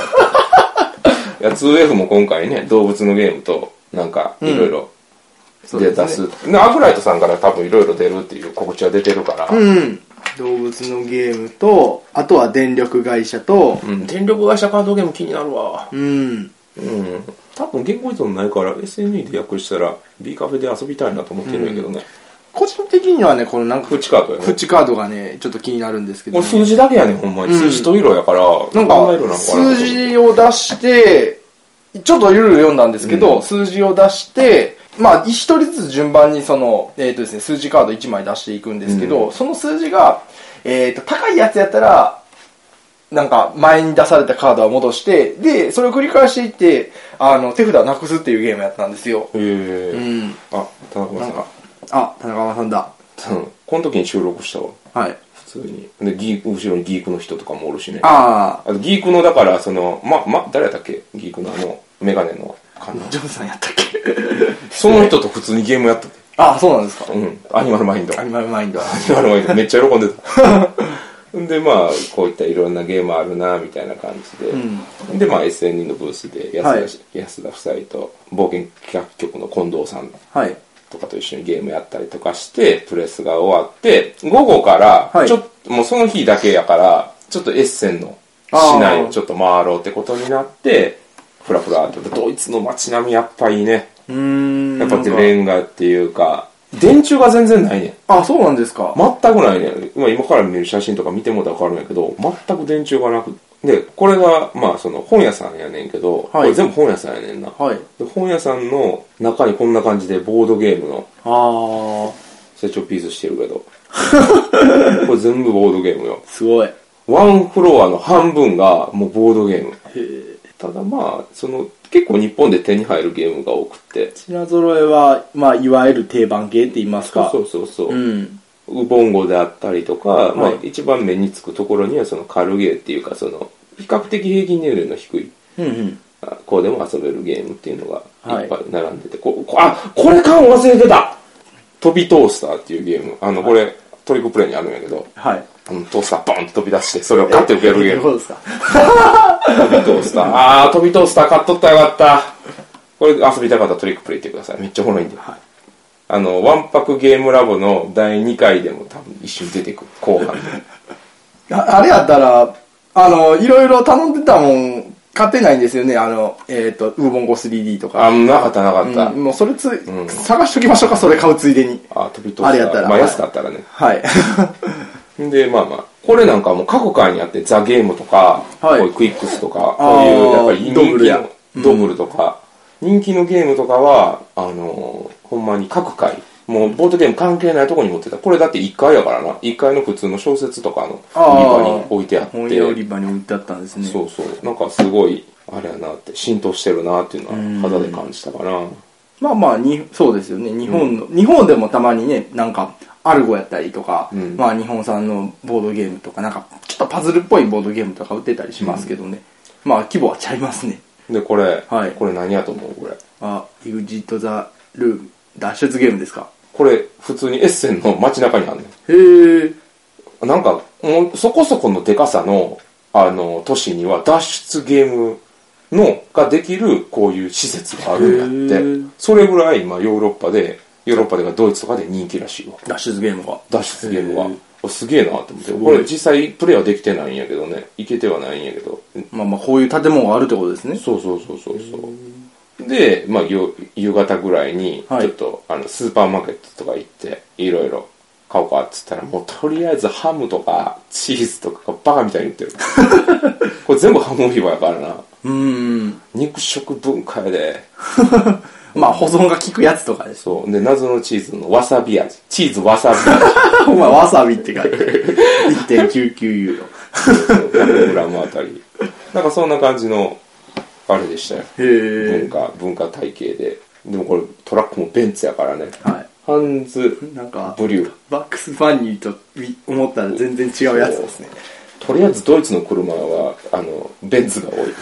た。[laughs] いや、2F も今回ね、動物のゲームと、なんか、いろいろ、そうで出す。でアフライトさんから多分いろいろ出るっていう告知は出てるから、うん。動物のゲームと、あとは電力会社と、うん電力会社カードゲーム気になるわ。うん。うん。多分言語依存ないから SNE で訳したら B カフェで遊びたいなと思ってるんやけどね。個人的にはね、このなんか、フチカードやね。フッチカードがね、ちょっと気になるんですけど、これ数字だけやねん、ほんまに。うん数字と色やから、なんか、考えるな数字を出して、ちょっといろいろ読んだんですけど、うん数字を出して、まあ、一人ずつ順番にその、えっ、とですね、数字カード1枚出していくんですけど、うその数字が、えっ、と、高いやつやったら、なんか、前に出されたカードは戻して、で、それを繰り返していって、あの、手札をなくすっていうゲームやったんですよ。へえ、うん。あ、田中さんなんか。、あ、田中さんだ。うんこの時に収録したわ。はい。普通に。で、ギーク、後ろにギークの人とかもおるしね。ああとギークのだからそのまま誰だっけ？ギークのあのメガネのかなー、ジョブさんやったっけ？[laughs] その人と普通にゲームやっててあ、そうなんですか。うん。アニマルマインド。アニアニマルマインド。は。マルマインド。めっちゃ喜んでた。でまあこういったいろんなゲームあるなみたいな感じで、うん。でまあ SN のブースで安田,、はい。安田夫妻と冒険企画局の近藤さん。はい。とかと一緒にゲームやったりとかしてプレスが終わって午後からはい。ちょっと、もうその日だけやからちょっとエッセンの市内をちょっと回ろうってことになってふらふらっとドイツの街並みやっぱいいね。うーん。やっぱなんかレンガっていうか。電柱が全然ないね。んあ、そうなんですか。全くないね。ん今今から見る写真とか見てもらったら分かるんやけど全く電柱がなくでこれがまあその本屋さんやねんけど、これ全部本屋さんやねんな。はい。で本屋さんの中にこんな感じでボードゲームのあ成長ピースしてるけど。[laughs] これ全部ボードゲームよ。ー、すごい。ワンフロアの半分がもうボードゲーム。へえ。ただまあその結構日本で手に入るゲームが多くって。品揃えは、まあ、いわゆる定番系って言いますか。そうそうそうそう、うん。ウボンゴであったりとか、まあはい一番目につくところにはその軽ゲーっていうかその比較的平均年齢の低いうんうん。あこうでも遊べるゲームっていうのがはい。いっぱい並んでて、ここあこれ買うの忘れてた。飛びトースターっていうゲーム。あのこれ、トリックプレイにあるんやけど。はい。あのトースターボンって飛び出してそれを買って受けるゲームどうですか？飛びトースター。あー、飛びトースター買っとったらよかった。これ遊びたかったらトリックプレイ行ってください。めっちゃおもろいんで。はいあの、ワンパクゲームラボの第2回でも多分一瞬出てくる。後半で。[laughs] ああれやったら、あの、いろいろ頼んでたもん、買ってないんですよね。あの、えっ、と、ウーボンゴ 3D とか。あ、なかったなかった。うん、もうそれつ、ん探しときましょうか、それ買うついでに。あ、飛びトースター。あれやったらまあ安かったらね。はい。で、まあまあ、これなんかもう各界にあって、ザ・ゲームとか、はいこういうクイックスとか、こういう、やっぱり人気のドブルとか、人気のゲームとかは、あのーほんまに各界、もうボードゲーム関係ないとこに持ってた。これだって1階やからな。1階の普通の小説とかの売り場に置いてあって。本屋売り場に置いてあったんですね。そうそう。なんかすごい、あれやなって、浸透してるなっていうのは肌で感じたかな。まあまあに、そうですよね。日本の、日本でもたまにね、なんか、アルゴやったりとか、うんまあ日本産のボードゲームとか、なんか、ちょっとパズルっぽいボードゲームとか売ってたりしますけどね。まあ規模はちゃいますね。で、これ、はいこれ何やと思う？これ。あ、EXIT the Room 脱出ゲームですか？これ、普通にエッセンの街中にあるねん。へえ。なんか、もうそこそこのデカさの、あの、都市には脱出ゲームの、ができる、こういう施設があるんだって。それぐらい今、ヨーロッパで、ヨーロッパでかドイツとかで人気らしいわ。脱出ゲームが。脱出ゲームはすげえなと思って。これ実際プレイはできてないんやけどね。いけてはないんやけど。まあまあ、こういう建物があるってことですね。そうそうそうそうそう。で、まあ、夕夕方ぐらいに、ちはいょっと、あの、スーパーマーケットとか行って、いろいろ買おうかっつったら、もうとりあえずハムとかチーズとかがバカみたいに売ってる。[laughs] これ全部ハム売り場やからな。うーん。肉食文化やで。[laughs] まあ、保存が効くやつとかです。そう。で、謎のチーズのわさび味。チーズわさび味。[laughs] お前、わさびって書いてる。1.99ユーロ。100グラムあたり。なんかそんな感じの、あれでしたよ。へ文化、文化体系で。でもこれトラックもベンツやからね。はハンズい。なんか、ブリュー。バックスファニーとみ思ったら全然違うやつですね。とりあえずドイツの車は、あの、ベンツが多い。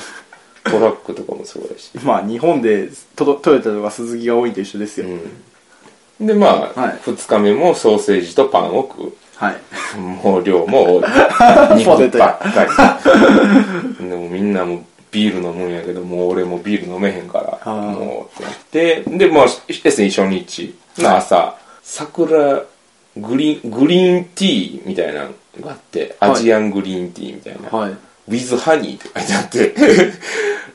トラックとかもそうだし。まあ、日本でトトヨタとか鈴木が多いと一緒ですよ。うん。で、まあ、はい二日目もソーセージとパンを食う。はい。もう量も多い。[laughs] 肉ばっかり。[laughs] でもみんなもビール飲むんやけど、もう俺もビール飲めへんから、もうってなって、で、まあ、ですね、初日の朝、桜グリーン、グリーンティーみたいなのがあって、はいアジアングリーンティーみたいな。はい。With honey って書いてあって、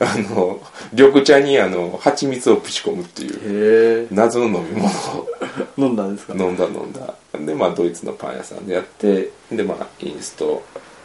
[laughs] あの、緑茶にあの、蜂蜜をぶち込むっていう。謎の飲み物を [laughs] 飲んだんですか？飲んだ飲んだ。で、まあ、ドイツのパン屋さんでやって、で、まあ、インスト、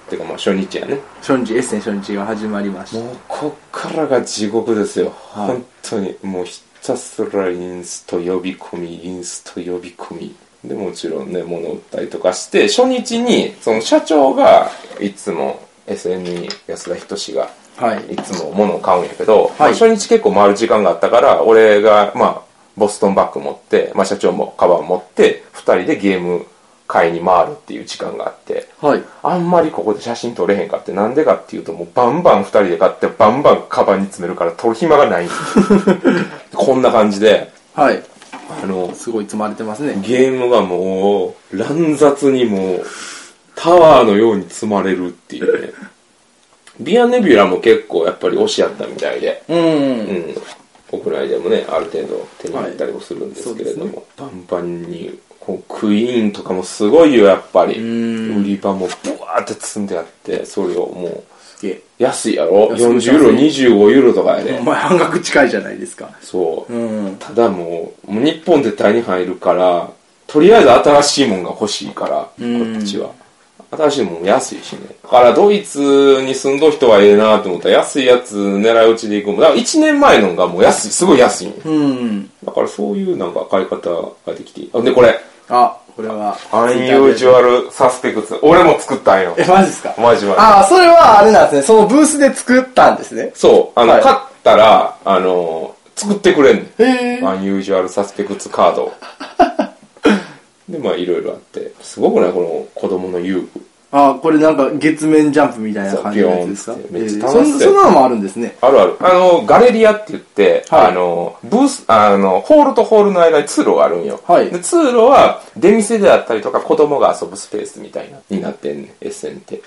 てかまあ、初日やね。初日、エッセン初日が始まりました。もう、こっからが地獄ですよ。はい本当に、もうひたすらインスト呼び込み、インスト呼び込み。で、もちろんね、物売ったりとかして、初日に、その社長が、いつも SNE 安田仁が、はい。いつも物を買うんやけど、はいまあ初日結構回る時間があったから、俺が、まあ、ボストンバッグ持って、まあ、社長もカバン持って、二人でゲーム買いに回るっていう時間があって、はい。あんまりここで写真撮れへんかって、なんでかっていうと、もうバンバン二人で買って、バンバンカバンに詰めるから撮る暇がないんですよこんな感じで、はい。あの、すごい積まれてますね。ゲームがもう、乱雑にもう、タワーのように積まれるっていうね。ビアネビュラも結構やっぱり推しやったみたいで、うん。うん、国内でもね、ある程度手に入ったりもするんですけれども、はいバンバンに、こうクイーンとかもすごいよ、やっぱり。ん売り場もブワーって積んであって、それをもう、すげえ。安いやろ？安い ?40 ユーロ、25ユーロとかやでお。前半額近いじゃないですか。そう。うん。ただもう、もう日本で手に入るから、とりあえず新しいもんが欲しいから、うんこっちは。新しいもんも安いしね。だからドイツに住んどる人はええなと思ったら安いやつ狙い撃ちで行くもん。だから1年前のがもう安い、すごい安いんようん。だからそういうなんか買い方ができていい。あで、これ、あ、これは。アンユージュアルサスペクツ。俺も作ったんよ。え、マジですか？マジマジ。あ、それはあれなんですね。そのブースで作ったんですね。そう、あの、はい買ったら、あの、作ってくれんねん。へえ。アンユージュアルサスペクツカードを [laughs] でまあいろいろあってすごくない？この子供の遊具。あ、これなんか月面ジャンプみたいな感じのやつですか？めっちゃえー楽しそうそんそんなのもあるんですね。あるある。あのガレリアって言って、はい。あのブースあのホールとホールの間に通路があるんよ、はい。で通路は出店であったりとか子供が遊ぶスペースみたいなになってんねんエッセンって。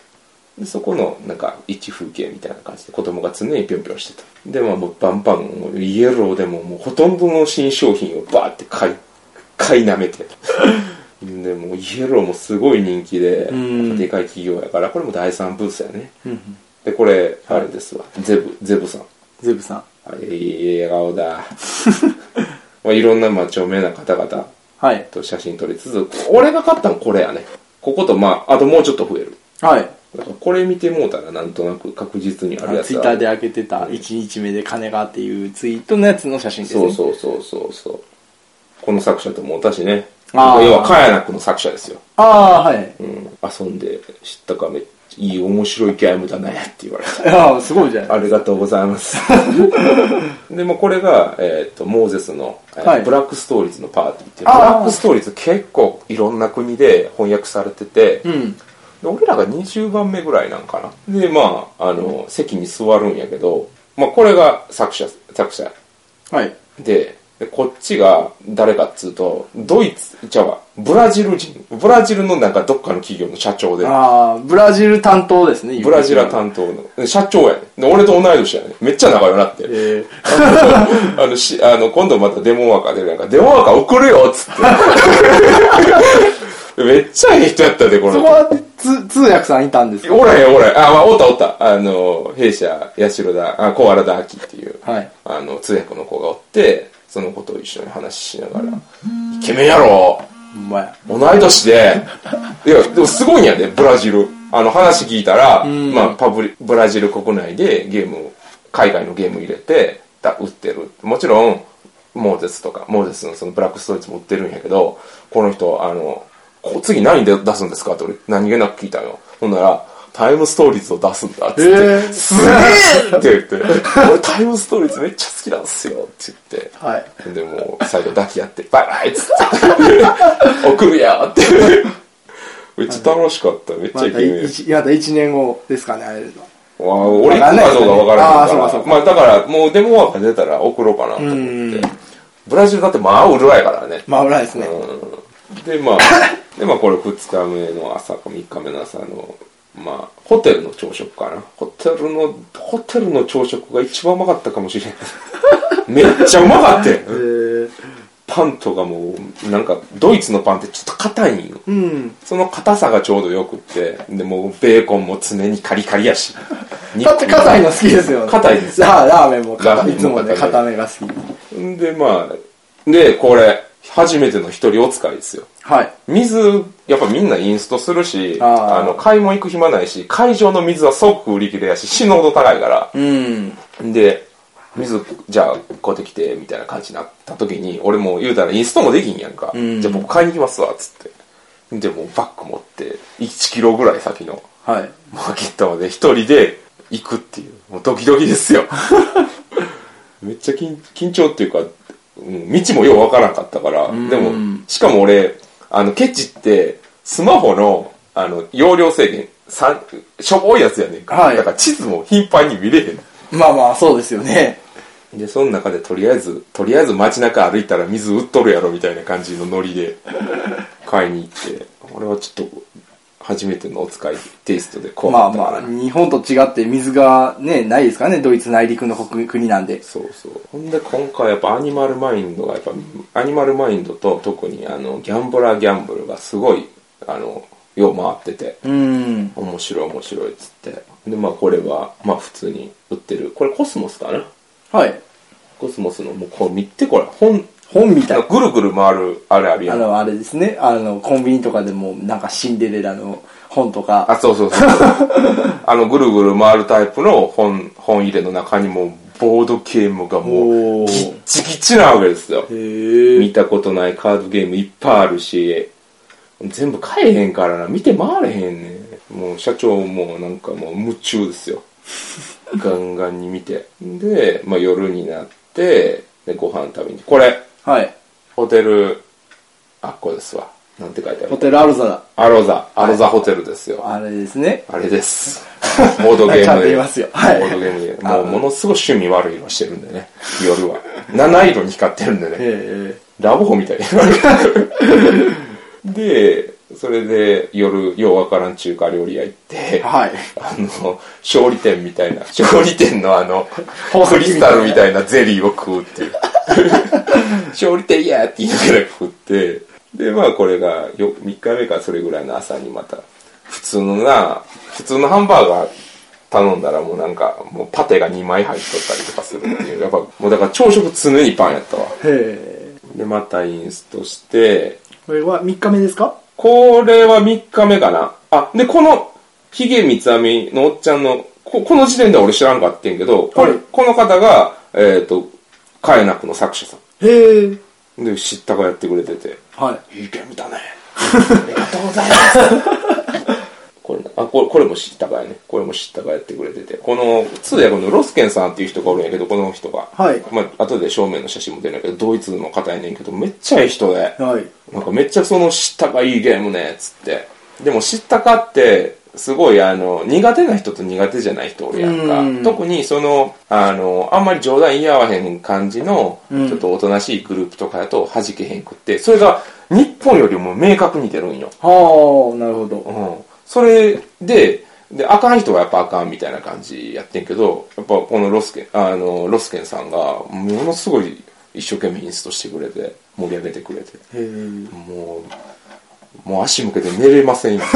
でそこのなんか一風景みたいな感じで子供が常にぴょんぴょんしてた。でまあもうバンバンイエローでももうほとんどの新商品をバーって買い買い舐めて。でもうイエローもすごい人気でん。でかい企業やからこれも第3ブースやね。うんうん。でこれあれですわ。ゼブゼブさん。ゼブさん。あいい笑顔だ。まあいろんなまあ著名な方々はい。と写真撮りつつ俺が買ったのこれやね。こことまああともうちょっと増える。はい。だからこれ見てもうたらなんとなく確実にあるやつツイッターで開けてた1日目で金がっていうツイートのやつの写真ですね。そうそうそうそうそうこの作者とも私ね要はカヤナクの作者ですよ、ああ、はい。うん、遊んで知ったかめっちゃいい面白いゲームだねって言われたああ、すごいじゃない。ありがとうございます。[laughs] でもこれが、えー、とモーゼスの、えーはい。ブラックストーリーズのパーティーっていう。ブラックストーリーズ結構いろんな国で翻訳されてて、うん。で俺らが20番目ぐらいなんかな。でまああの席に座るんやけど、まあ、これが作者作者。はい。ででこっちが誰かっつうとドイツじゃあブラジル人。ブラジルのなんかどっかの企業の社長で。ああ、ブラジル担当ですね。ブラジル担当の。で社長やねで俺と同い年やねめっちゃ仲良くなって。えー。あのしあの今度またデモワーカー出るやんか。デモワーカー送るよっつって。[laughs] めっちゃいい人やったでこのそこはつ通訳さんいたんですか？おらへんおらへん。あ、まあ、おったおった。あの弊社八代田あ小原田秋っていう、はい。あの通訳の子がおってその子と一緒に話ししながら「イケメンやろ！ほんまや。同い年で。いやでもすごいんやでブラジル。あの話聞いたら、ん。まあ、パブリブラジル国内でゲーム海外のゲーム入れてだ売ってる。もちろんモーゼスとかモーゼスのそのブラックストーリーズも売ってるんやけどこの人あのこ次何で出すんですか？って俺何気なく聞いたよ。ほんならタイムストーリーズを出すんだっつって、へー。すげえって言って。俺タイムストーリーズめっちゃ好きなんですよって言って。はい。でもう最後抱き合ってバイバイっつって。[laughs] 送るやって。めっちゃ楽しかった。めっちゃイケメン一、また1年後ですかね、あれは。わあ俺行くかどうかわからあないから。ーそうかそうか。まあだからもうデモワーカー出たら送ろうかなと思って。うん。ブラジルだってまあ売るわやからね。まあ、裏ですね。うん。でまあでまあこれ2日目の朝か3日目の朝のまあホテルの朝食かな。ホテルのホテルの朝食が一番うまかったかもしれん [laughs] めっちゃうまかったよ。えー、パンとかもうなんかドイツのパンってちょっと硬いんよ。うん。その硬さがちょうどよくって。でもうベーコンも常にカリカリやし。[laughs] だって硬いの好きですよね。硬いです。ラーラーメンもい。いつもね、硬めが好き。んでまあでこれ初めての一人お使いですよ。はい。水やっぱみんなインストするしあの買い物行く暇ないし会場の水は即売り切れやし死ぬほど高いから。うん。で水じゃあ買うてきてみたいな感じになった時に俺も言うたらインストもできんやんか、うん。じゃあ僕買いに行きますわっつって。でもうバッグ持って1キロぐらい先のはい。マーケットまで一人で行くっていう。もうドキドキですよ。[laughs] めっちゃ緊緊張っていうか、うん、道もようわからんかったからん。でもしかも俺あのケチってスマホのあの容量制限さしょぼいやつやねんか、はい。だから地図も頻繁に見れへん。まあまあ、そうですよね。でその中でとりあえずとりあえず街中歩いたら水売っとるやろみたいな感じのノリで買いに行って俺はちょっと初めてのお使いテイストで怖まあかった。からまあ、日本と違って水がね、ないですからね、ドイツ内陸の国国なんで。そうそう。ほんで今回やっぱアニマルマインドがやっぱアニマルマインドと特にあのギャンブラーギャンブルがすごいあのよう回ってて。うん。面白い面白いっつって。でまあこれはまあ普通に売ってる。これコスモスかな？はい。コスモスのもうこう見てこれ本本みたい。ぐるぐる回るあれあるやんあの、あれですね。あの、コンビニとかでも、なんかシンデレラの本とか。あ、そうそうそう。[laughs] あの、ぐるぐる回るタイプの本、本入れの中にも、ボードゲームがもう、ギッチギチなわけですよ。へ見たことないカードゲームいっぱいあるし、全部買えへんからな、見て回れへんねん。もう社長もなんかもう夢中ですよ。[laughs] ガンガンに見て。で、まあ夜になって、で、ご飯食べに。これ、はい。ホテル、あ、これですわ。なんて書いてある？ホテルアルザだ。アロザ、アロザホテルですよ。あれですね。あれです。[laughs] ボードゲームで。ちゃんと言いますよはいボードゲームで。もうものすごい趣味悪い色してるんでね。夜は。[laughs] 七色に光ってるんでね。えラブホみたいに。[laughs] で、それで夜、ようわからん中華料理屋行ってえ、はい。あの、勝利店みたいな、勝利店のあの、クリスタルみたいなゼリーを食うっていう。[laughs] 勝利店やって言いながら食って、で、まあこれがよ3日目かそれぐらいの朝にまた、普通のな、普通のハンバーガー頼んだらもうなんか、もうパテが2枚入っとったりとかするっていう。やっぱ、もうだから朝食常にパンやったわ。へえ。で、またインストして、これは3日目ですか？これは3日目かな。あ、で、この、ヒゲ三つ編みのおっちゃんの、ここの時点では俺知らんかってんけど、これ、はいこの方が、えっ、と、カエナクの作者さへえ。ん。で、知ったがやってくれてて、はい。いいゲームだね。[laughs] ありがとうございます。あ、これ、これも知ったかやね。これも知ったかやってくれてて。この、通訳のロスケンさんっていう人がおるんやけど、この人が。はいまあ、後で正面の写真も出るんやけど、ドイツの方やねんけど、めっちゃいい人で。はい。なんかめっちゃその知ったかいいゲームね、つって。でも知ったかって、すごいあの、苦手な人と苦手じゃない人おるやんかうん。特にその、あの、あんまり冗談言い合わへん感じの、うんちょっとおとなしいグループとかだと弾けへんくって、それが日本よりも明確に出るんよ。はあ、なるほど。うん。それで、で、あかん人はやっぱあかんみたいな感じやってんけど、やっぱこのロスケン、あの、ロスケンさんが、ものすごい一生懸命インストしてくれて、盛り上げてくれて。もう、もう足向けて寝れませんよ。[laughs]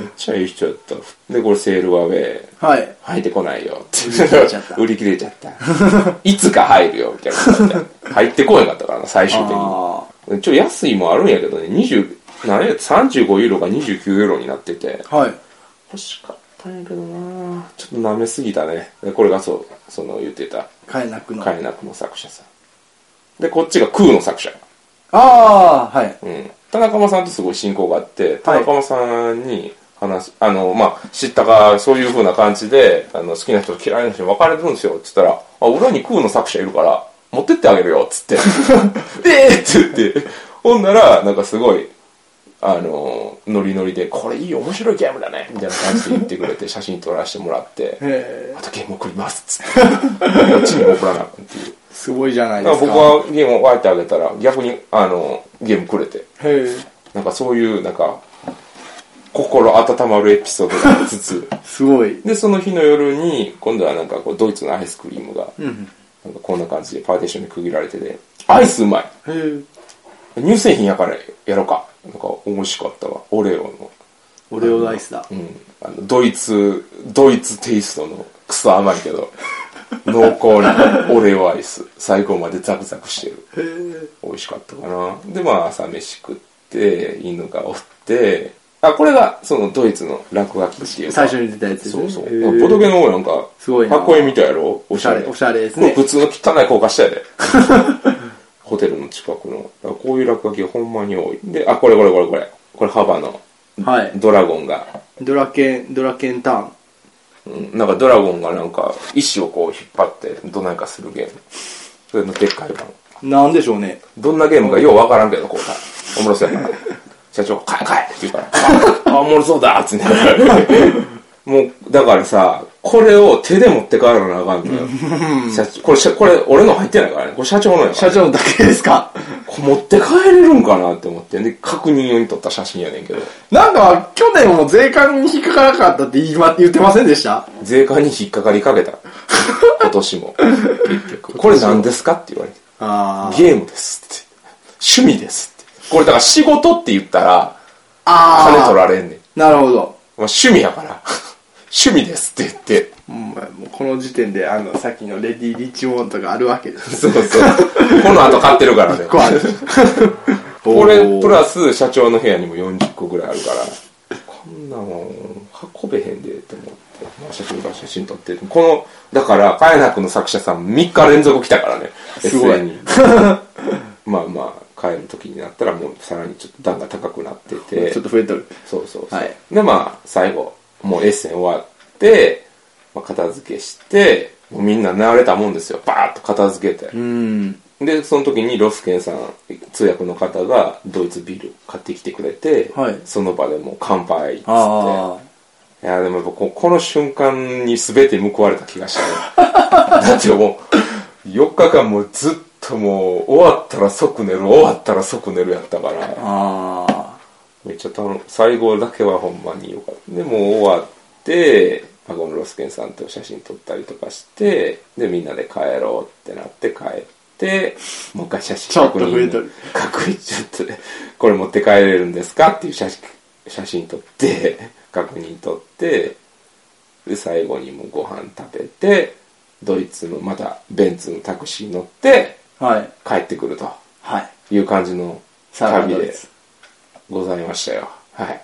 めっちゃいい人やった。で、これセールはウェイ、はい。入ってこないよって。売り切れちゃった売り切れちゃった。[laughs] いつか入るよ、みたいな。入ってこへんかったからな、最終的に。あちょっと安いもあるんやけどね、20、何や、35ユーロが29ユーロになってて。あ。はい。欲しかったんやけどなちょっと舐めすぎたね。でこれがそう、その言ってた、買えなくの。カエナクの作者さん。で、こっちがクーの作者。ああ、はい。うん、田中間さんとすごい親交があって田中間さんに話、あのまあ知ったかそういう風な感じであの好きな人と嫌いな人に分かれてるんですよっつったら「あ裏にクーの作者いるから持ってってあげるよ」っつって「[laughs] ええ!」って言ってほんならなんかすごいあのノリノリで「これいい面白いゲームだね」みたいな感じで言ってくれて [laughs] 写真撮らせてもらってへえ「あとゲーム送ります」っつってこっちにも送らなあかんっていう。すごいじゃないですか。僕はゲームをわってあげたら逆にあのゲームくれてへえ。なんかそういうなんか心温まるエピソードがありつつすごい。でその日の夜に今度はなんかこうドイツのアイスクリームがうん。なんかこんな感じでパーテーションに区切られててアイスうまい。乳製品やからやろうかなんか美味しかったわ。オレオの,、オレオダイスだ。うん、あのドイツドイツテイストのクソ甘いけど [laughs] 濃厚なオレオアイス。最後までザクザクしてる。美味しかったかな。でまあ朝飯食って犬がおってあこれがそのドイツの落書きっていうか。最初に出たやつですね。そうそう。ボトゲの方なんかすごいな。箱絵みたいやろ？おおしゃれ、おしゃれですね。普通の汚い高架下やで [laughs] ホテルの近くのだからこういう落書きがほんまに多いであこれこれこれこれこれ幅のはい。ドラゴンが、ドラケン、ドラケンターン。うん、なんかドラゴンがなんか石をこう引っ張ってどないかするゲームそれのでっかい版なんでしょうね。どんなゲームかようわからんけど、こうた。おもろそうやから。社長、買え買えって言うから、[laughs] あ、あおもろそうだっつって。もう、だからさ、これを手で持って帰らなあかんのよ。社長、これ、社これ、俺の入ってないからね。これ社長のやから。社長だけですか？これ持って帰れるんかなって思って。で、確認用に撮った写真やねんけど。なんか、去年も税関に引っかからなかったって言いま言ってませんでした？税関に引っかかりかけた。[laughs] 今年も。結局。これ何ですかって言われて。あー。ゲームですって。趣味ですって。これだから仕事って言ったら、あー。金取られんねん。なるほど。まあ、趣味やから、趣味ですって言って、うんもうこの時点で、あの、さっきのレディ・リッチモンドがあるわけです。そうそう。この後買ってるからね。個ある。これ、プラス社長の部屋にも40個ぐらいあるから、こんなもん、運べへんでって思って、まあ、写真から写真撮って、この、だから、カエナクの作者さん3日連続来たからね、すごいに。[laughs] まあまあ、帰る時になったらもうさらにちょっと段が高くなってて、ちょっと増えとる。そうそうそう。はいで、まあ、最後、もうエッセン終わって、まあ、片付けして、もうみんな慣れたもんですよ。バーッと片付けて。うん。で、その時にロスケンさん、通訳の方がドイツビール買ってきてくれて、はいその場でもう乾杯っつって。あいや、でもここの瞬間に全て報われた気がしたね。[laughs] だってもう、4日間もうずっともう、終わったら即寝る、終わったら即寝るやったから。あ。あめっちゃ楽最後だけはほんまによかったでもう終わってパゴのロスケンさんと写真撮ったりとかしてでみんなで帰ろうってなって帰ってもう一回写真ちょっと増えとる確認ちょっとねこれ持って帰れるんですかっていう写真写真撮って確認撮ってで最後にもうご飯食べてドイツのまたベンツのタクシー乗ってあ。はい。帰ってくるとはい。いう感じの旅でにです。ございましたよ。はい。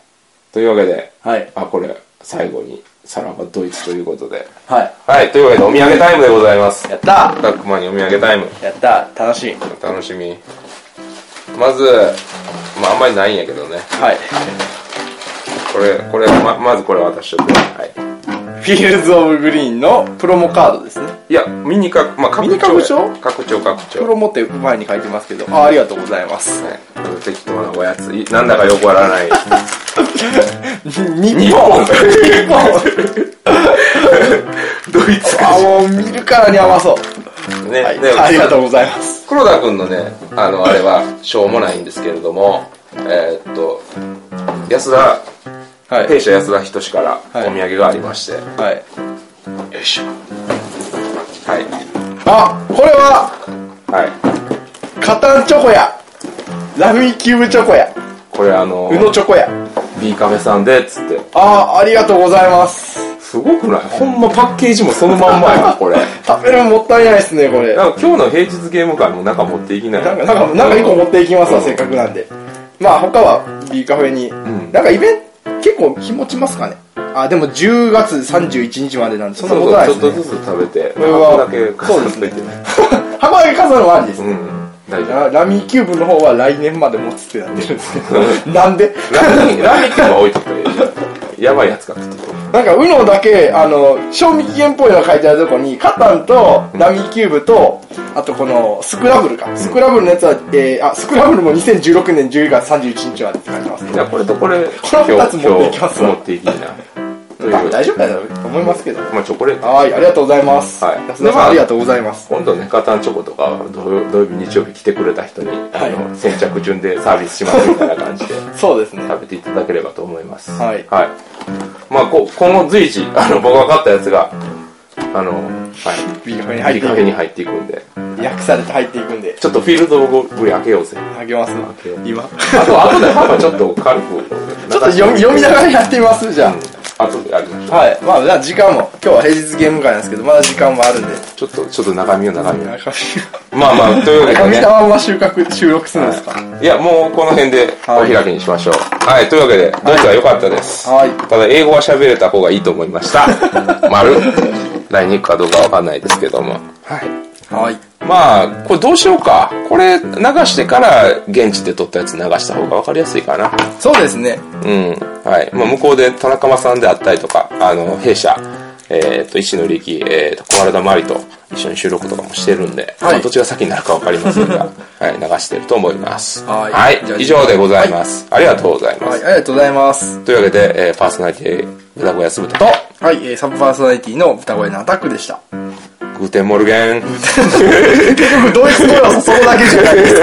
というわけで、はい。あ、これ、最後に、さらばドイツということで。はい。はい、というわけで、お土産タイムでございます。やったたくまにお土産タイム。やった楽しい。楽しみ。まず、まあ、あんまりないんやけどね。はい。これ、これ、ま、まずこれ渡しとく。はい。 Fields of Green のプロモカードですね。いや、ミニか、まあ、拡張や。ミニ拡張拡張、拡張。プロモって前に書いてますけど、あありがとうございます。は適当なおやつ。いなんだかよくわからない。日日本日本ドイツあ、もう見るからに甘そう。ね、はい。ねありがとうございます。黒田君のね、あの、あれは、しょうもないんですけれども、えーっと、安田、はい。弊社安田仁からおはい土産がありまして、はい。よいしょ。はい。あ、これは、はい。カタンチョコや。ラミーキューブチョコや。これあのう、のチョコや。B カメさんで、つって。あありがとうございます。すごくない？ほんまパッケージもそのまんまや [laughs] これ。食べるのもったいないですね、これ。なんか今日の平日ゲーム会もなんか持っていきないなんか、なんか、なんか一個持っていきますわ、うんせっかくなんで。まあ、他は B カフェに。んなんかイベント、結構日持ちますかね？あ、でも10月31日までなんで、そんなことないですね。ちょっとずつ食べて、これは箱だけ飾っといてね。箱だけ飾るのもありですね。ララミーキューブの方は来年まで持つってなってるんですけど。なんで？ラーメン、ラーメンっていうのは置いとったらいいやばいやつかって言ってなんか、ウノだけ、あの、賞味期限っぽいのが書いてあるとこに、カタンと、ラミーキューブと、あとこの、スクラブルか。スクラブルのやつは、えー、あ、スクラブルも2016年12月31日までって書いてますねい。や、これとこれ、この二つ持っていきます？持っていきな。大丈夫だと思いますけど。まあ、チョコレート。はい、ありがとうございます。はい安田さん、ありがとうございます。今度ね、カタンチョコとか土曜日、日曜日来てくれた人に、あはいの、先着順でサービスしますみたいな感じで [laughs] そうですね。食べていただければと思います。はいはい。まあ、こ今後随時、あの、僕が買ったやつが、あの、はい。ビーカフェにハ入っていカフェに入っていくんで、訳されて入っていくんで、ちょっとフィールドオブグリ開けようぜ。あげます今。あと、後でパパちょっと軽く。[laughs] ちょっと読み、読みながらやってみます？じゃうん後でやりましょう。あ。はい。まあ、じゃあ時間も、今日は平日ゲーム会なんですけど、まだ時間もあるんで。ちょっと、ちょっと中身を中身を。中まあまあ、というわけでね身見た。ま収穫、収録するんですか？いや、もうこの辺でお開きにしましょう。はい、というわけで、ドイツは良かったです。はい。ただ、英語は喋れた方がいいと思いました。丸。来に行くかどうかわかんないですけども。はい。はい。まあ、これどうしようか？これ流してから現地で撮ったやつ流した方がわかりやすいかな。そうですね。うん。はい。まあ、向こうで田中間さんであったりとか、あの、弊社、えっ、と、石野力、えっ、と、小原田真理と一緒に収録とかもしてるんで、はいまあ、どっちが先になるかわかりませんが、[laughs] はい、流してると思います。はいじゃあ以上でございます。ありがとうございます。はい、ありがとうございます。というわけで、えーパーソナリティ、豚小屋すぶたと、はい、えー、サブパーソナリティの歌声のアタックでした。 Guten Morgen。結局、ドイツ語要素そこだけじゃないですか。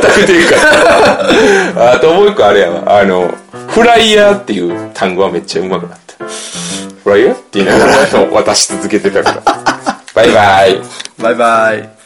全くでいいかあともう一個あれやわ。あの、フライヤーっていう単語はめっちゃ上手くなった。フライヤーって言いながら渡し続けてたから。バイバイ。バイバイ。